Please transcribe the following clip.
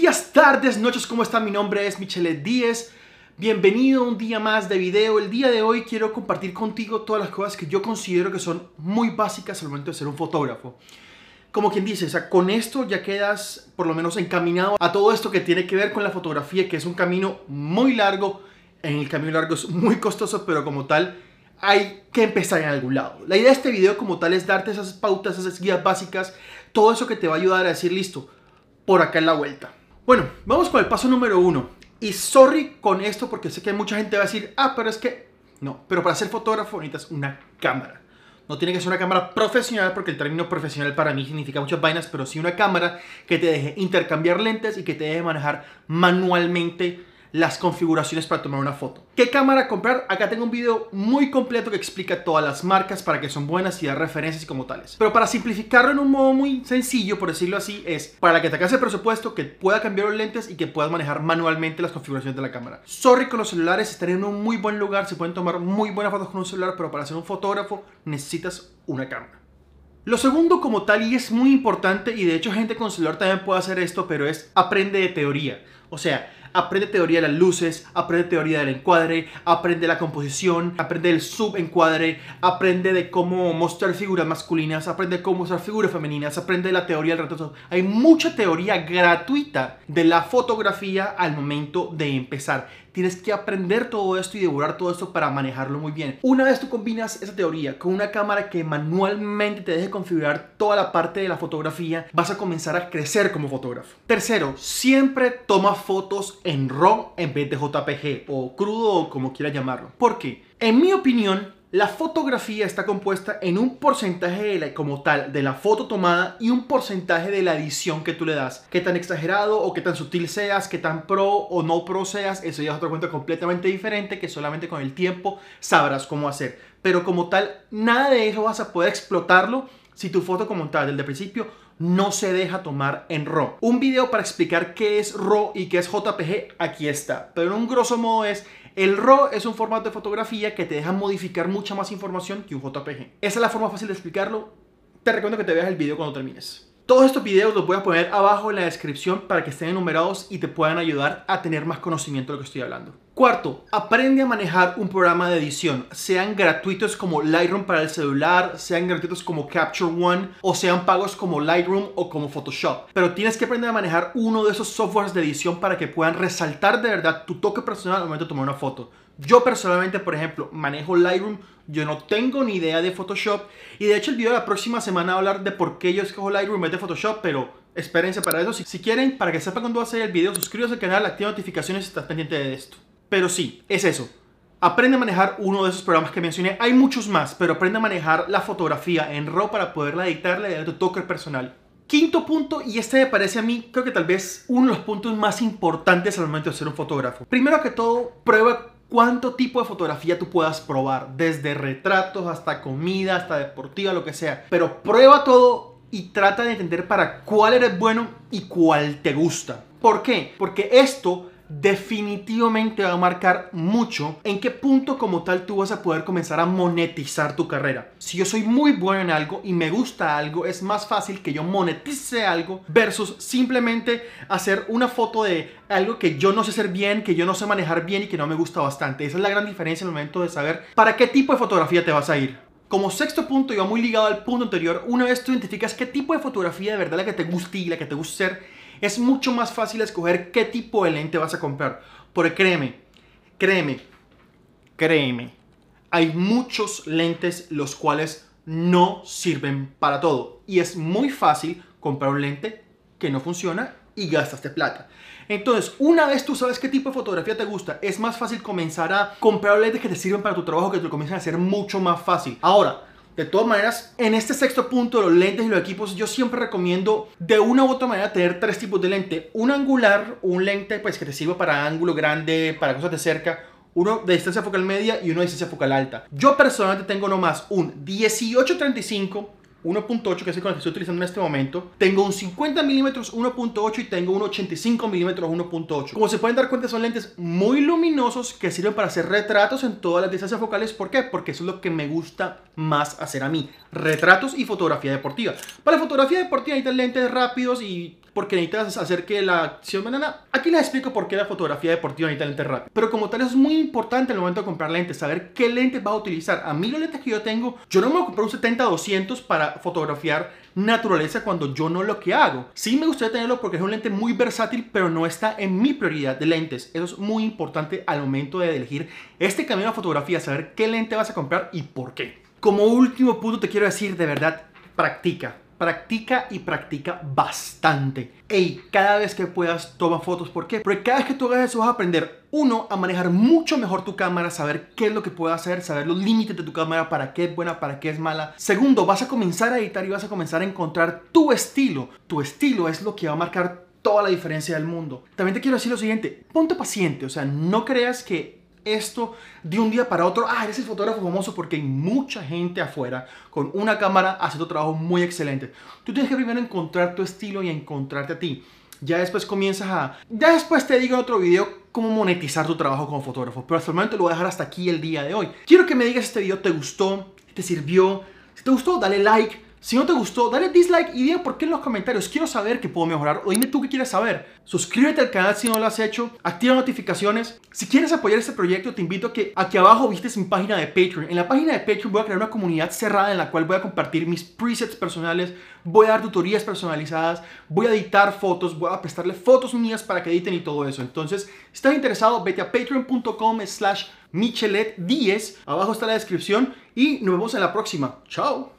días, tardes, noches, ¿cómo están? Mi nombre es Michele Díez. Bienvenido a un día más de video. El día de hoy quiero compartir contigo todas las cosas que yo considero que son muy básicas al momento de ser un fotógrafo. Como quien dice, o sea, con esto ya quedas por lo menos encaminado a todo esto que tiene que ver con la fotografía, que es un camino muy largo. En el camino largo es muy costoso, pero como tal hay que empezar en algún lado. La idea de este video como tal es darte esas pautas, esas guías básicas, todo eso que te va a ayudar a decir, listo, por acá en la vuelta. Bueno, vamos con el paso número uno. Y sorry con esto porque sé que mucha gente va a decir, ah, pero es que no, pero para ser fotógrafo necesitas una cámara. No tiene que ser una cámara profesional porque el término profesional para mí significa muchas vainas, pero sí una cámara que te deje intercambiar lentes y que te deje manejar manualmente las configuraciones para tomar una foto. ¿Qué cámara comprar? Acá tengo un video muy completo que explica todas las marcas para que son buenas y dar referencias como tales. Pero para simplificarlo en un modo muy sencillo, por decirlo así, es para que te hagas el presupuesto, que pueda cambiar los lentes y que puedas manejar manualmente las configuraciones de la cámara. Sorry con los celulares, estaré en un muy buen lugar, se pueden tomar muy buenas fotos con un celular, pero para ser un fotógrafo necesitas una cámara. Lo segundo como tal, y es muy importante, y de hecho gente con celular también puede hacer esto, pero es aprende de teoría. O sea, aprende teoría de las luces, aprende teoría del encuadre, aprende la composición, aprende el subencuadre, aprende de cómo mostrar figuras masculinas, aprende cómo mostrar figuras femeninas, aprende la teoría del retrato. Hay mucha teoría gratuita de la fotografía al momento de empezar. Tienes que aprender todo esto y devorar todo esto para manejarlo muy bien. Una vez tú combinas esa teoría con una cámara que manualmente te deje configurar toda la parte de la fotografía, vas a comenzar a crecer como fotógrafo. Tercero, siempre toma fotos en RAW en vez de JPG o crudo o como quieras llamarlo. ¿Por qué? En mi opinión, la fotografía está compuesta en un porcentaje de como tal de la foto tomada y un porcentaje de la edición que tú le das. Qué tan exagerado o qué tan sutil seas, qué tan pro o no pro seas, eso ya es otro cuento completamente diferente que solamente con el tiempo sabrás cómo hacer. Pero como tal, nada de eso vas a poder explotarlo si tu foto como tal, desde el principio, no se deja tomar en RAW. Un video para explicar qué es RAW y qué es JPG, aquí está. Pero en un grosso modo es el RAW es un formato de fotografía que te deja modificar mucha más información que un JPG. Esa es la forma fácil de explicarlo. Te recomiendo que te veas el video cuando termines. Todos estos videos los voy a poner abajo en la descripción para que estén enumerados y te puedan ayudar a tener más conocimiento de lo que estoy hablando. Cuarto, aprende a manejar un programa de edición, sean gratuitos como Lightroom para el celular, sean gratuitos como Capture One o sean pagos como Lightroom o como Photoshop. Pero tienes que aprender a manejar uno de esos softwares de edición para que puedan resaltar de verdad tu toque personal al momento de tomar una foto. Yo personalmente, por ejemplo, manejo Lightroom, yo no tengo ni idea de Photoshop y de hecho el video de la próxima semana va a hablar de por qué yo escojo Lightroom en vez de Photoshop, pero espérense para eso. Si, quieren, para que sepan cuándo va a salir el video, suscríbanse al canal, activa notificaciones si estás pendiente de esto. Pero sí, es eso. Aprende a manejar uno de esos programas que mencioné. Hay muchos más, pero aprende a manejar la fotografía en RAW para poderla editarle y darle tu toque personal. Quinto punto, y este me parece a mí, creo que tal vez uno de los puntos más importantes al momento de ser un fotógrafo. Primero que todo, prueba cuánto tipo de fotografía tú puedas probar, desde retratos hasta comida, hasta deportiva, lo que sea. Pero prueba todo y trata de entender para cuál eres bueno y cuál te gusta. ¿Por qué? Porque esto definitivamente va a marcar mucho en qué punto como tal tú vas a poder comenzar a monetizar tu carrera. Si yo soy muy bueno en algo y me gusta algo, es más fácil que yo monetice algo versus simplemente hacer una foto de algo que yo no sé hacer bien, que yo no sé manejar bien y que no me gusta bastante. Esa es la gran diferencia en el momento de saber para qué tipo de fotografía te vas a ir. Como sexto punto, y va muy ligado al punto anterior, una vez tú identificas qué tipo de fotografía de verdad la que te gusta y la que te gusta ser, es mucho más fácil escoger qué tipo de lente vas a comprar. Porque créeme, créeme, créeme, hay muchos lentes los cuales no sirven para todo. Y es muy fácil comprar un lente que no funciona y gastaste plata. Entonces, una vez tú sabes qué tipo de fotografía te gusta, es más fácil comenzar a comprar lentes que te sirven para tu trabajo, que te lo comiencen a hacer mucho más fácil. Ahora, de todas maneras, en este sexto punto, los lentes y los equipos, yo siempre recomiendo de una u otra manera tener tres tipos de lente. Un angular, un lente pues que te sirva para ángulo grande, para cosas de cerca. Uno de distancia focal media y uno de distancia focal alta. Yo personalmente tengo nomás un 1835 1.8, que es el que estoy utilizando en este momento. Tengo un 50 milímetros 1.8 y tengo un 85 milímetros 1.8. Como se pueden dar cuenta, son lentes muy luminosos que sirven para hacer retratos en todas las distancias focales. ¿Por qué? Porque eso es lo que me gusta más hacer a mí. Retratos y fotografía deportiva. Para fotografía deportiva necesitan lentes rápidos y porque necesitas hacer que la acción banana. Aquí les explico por qué la fotografía deportiva necesita lente rápido. Pero como tal es muy importante el momento de comprar lentes, saber qué lentes vas a utilizar. A mí los lentes que yo tengo, yo no me voy a comprar un 70-200 para fotografiar naturaleza cuando yo no lo que hago. Sí me gustaría tenerlo porque es un lente muy versátil, pero no está en mi prioridad de lentes. Eso es muy importante al momento de elegir este camino a fotografía, saber qué lente vas a comprar y por qué. Como último punto te quiero decir, de verdad, practica practica y practica bastante. Ey, cada vez que puedas toma fotos. ¿Por qué? Porque cada vez que tú hagas eso vas a aprender, uno, a manejar mucho mejor tu cámara, saber qué es lo que puede hacer, saber los límites de tu cámara, para qué es buena, para qué es mala. Segundo, vas a comenzar a editar y vas a comenzar a encontrar tu estilo. Tu estilo es lo que va a marcar toda la diferencia del mundo. También te quiero decir lo siguiente, ponte paciente, o sea, no creas que esto de un día para otro, ah, eres el fotógrafo famoso porque hay mucha gente afuera con una cámara haciendo trabajo muy excelente. Tú tienes que primero encontrar tu estilo y encontrarte a ti. Ya después comienzas a... Ya después te digo en otro video cómo monetizar tu trabajo como fotógrafo. Pero hasta el momento lo voy a dejar hasta aquí el día de hoy. Quiero que me digas si este video te gustó, te sirvió. Si te gustó, dale like si no te gustó, dale dislike y diga por qué en los comentarios. Quiero saber qué puedo mejorar o dime tú qué quieres saber. Suscríbete al canal si no lo has hecho. Activa notificaciones. Si quieres apoyar este proyecto, te invito a que aquí abajo vistes mi página de Patreon. En la página de Patreon voy a crear una comunidad cerrada en la cual voy a compartir mis presets personales. Voy a dar tutorías personalizadas. Voy a editar fotos. Voy a prestarle fotos mías para que editen y todo eso. Entonces, si estás interesado, vete a patreon.com slash michelet10. Abajo está la descripción y nos vemos en la próxima. Chao.